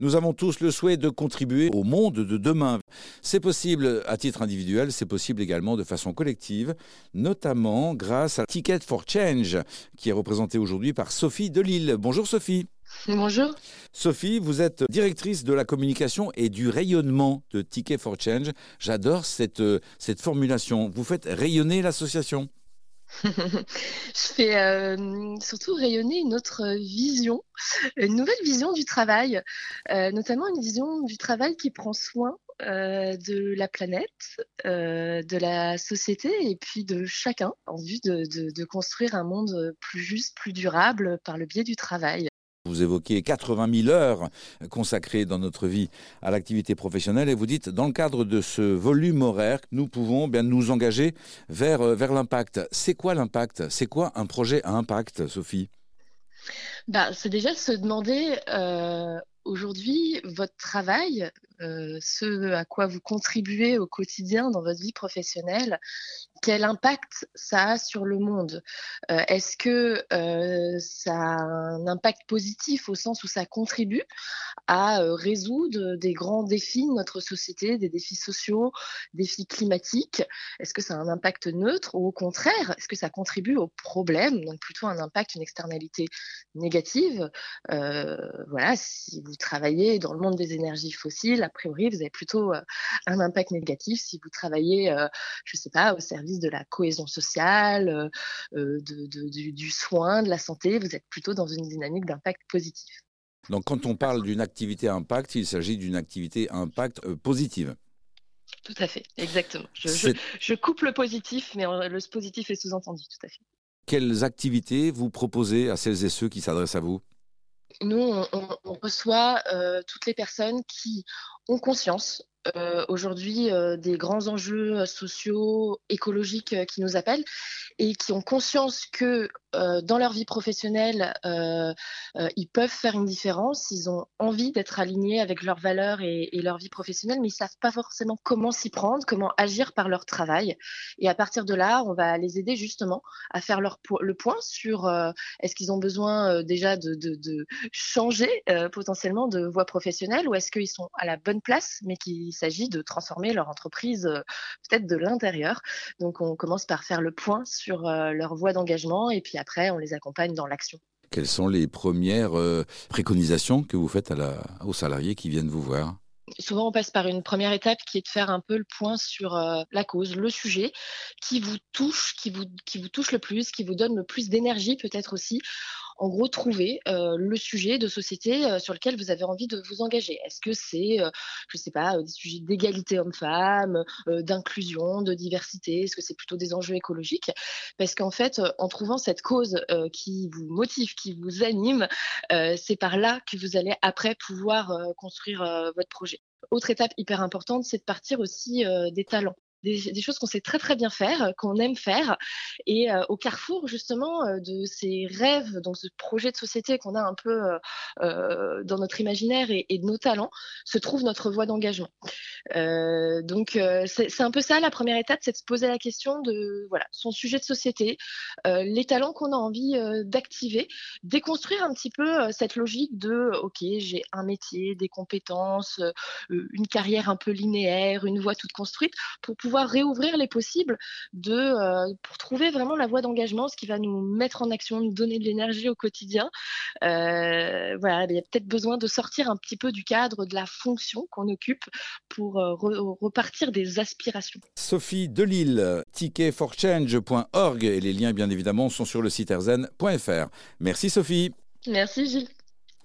Nous avons tous le souhait de contribuer au monde de demain. C'est possible à titre individuel, c'est possible également de façon collective, notamment grâce à Ticket for Change, qui est représenté aujourd'hui par Sophie Delille. Bonjour Sophie. Bonjour. Sophie, vous êtes directrice de la communication et du rayonnement de Ticket for Change. J'adore cette, euh, cette formulation. Vous faites rayonner l'association. Je fais euh, surtout rayonner une autre vision, une nouvelle vision du travail, euh, notamment une vision du travail qui prend soin euh, de la planète, de la société et puis de chacun en vue de construire un monde plus juste, plus durable par le biais du travail. Vous évoquez 80 000 heures consacrées dans notre vie à l'activité professionnelle et vous dites, dans le cadre de ce volume horaire, nous pouvons bien nous engager vers, euh, vers l'impact. C'est quoi l'impact? C'est quoi un projet à impact, Sophie? Bah, C'est déjà se demander euh, aujourd'hui votre travail, euh, ce à quoi vous contribuez au quotidien dans votre vie professionnelle, quel impact ça a sur le monde? Euh, Est-ce que euh, ça a un impact positif au sens où ça contribue à résoudre des grands défis de notre société, des défis sociaux, défis climatiques? Est-ce que ça a un impact neutre ou au contraire, est-ce que ça contribue au problème, donc plutôt un impact, une externalité négative? Voilà, si vous travaillez dans le monde des énergies fossiles, a priori, vous avez plutôt euh, un impact négatif si vous travaillez, euh, je ne sais pas, au service de la cohésion sociale, euh, du, soin, de la santé. Vous êtes plutôt dans une dynamique d'impact positif. Donc, quand on parle d'une activité impact, il s'agit d'une activité impact positive. Tout à fait, exactement. Je, je, coupe le positif, mais le positif est sous-entendu, tout à fait. Quelles activités vous proposez à celles et ceux qui s'adressent à vous? Nous, on, reçoit euh, toutes les personnes qui ont conscience euh, aujourd'hui euh, des grands enjeux sociaux, écologiques qui nous appellent et qui ont conscience que euh, dans leur vie professionnelle, euh, euh, ils peuvent faire une différence, ils ont envie d'être alignés avec leurs valeurs et, leur vie professionnelle, mais ils savent pas forcément comment s'y prendre, comment agir par leur travail. Et à partir de là, on va les aider justement à faire leur le point sur est-ce qu'ils ont besoin déjà de, de, changer potentiellement de voie professionnelle ou est-ce qu'ils sont à la bonne place, mais qu'il s'agit de transformer leur entreprise peut-être de l'intérieur. Donc on commence par faire le point sur leur voie d'engagement et puis après, on les accompagne dans l'action. Quelles sont les premières euh, préconisations que vous faites aux salariés qui viennent vous voir? Souvent, on passe par une première étape qui est de faire un peu le point sur euh, la cause, le sujet qui vous touche, qui vous, qui vous touche le plus, qui vous donne le plus d'énergie peut-être aussi en gros, trouver euh, le sujet de société euh, sur lequel vous avez envie de vous engager. Est-ce que c'est, euh, je ne sais pas, des sujets d'égalité homme-femme, d'inclusion, de diversité? Est-ce que c'est plutôt des enjeux écologiques? Parce qu'en fait, en trouvant cette cause qui vous motive, qui vous anime, c'est par là que vous allez après pouvoir construire votre projet. Autre étape hyper importante, c'est de partir aussi des talents des, choses qu'on sait très très bien faire, qu'on aime faire. Et euh, au carrefour justement euh, de ces rêves, donc ce projet de société qu'on a un peu euh, dans notre imaginaire et, de nos talents, se trouve notre voie d'engagement. donc c'est un peu ça la première étape, c'est de se poser la question de voilà son sujet de société, les talents qu'on a envie d'activer, déconstruire un petit peu cette logique de ok j'ai un métier, des compétences, une carrière un peu linéaire, une voie toute construite pour pouvoir pouvoir réouvrir les possibles de, euh, pour trouver vraiment la voie d'engagement, ce qui va nous mettre en action, nous donner de l'énergie au quotidien. Euh, voilà, il y a peut-être besoin de sortir un petit peu du cadre de la fonction qu'on occupe pour euh, repartir des aspirations. Sophie Delille, ticketforchange.org et les liens bien évidemment sont sur le site erzen.fr. Merci Sophie. Merci Gilles.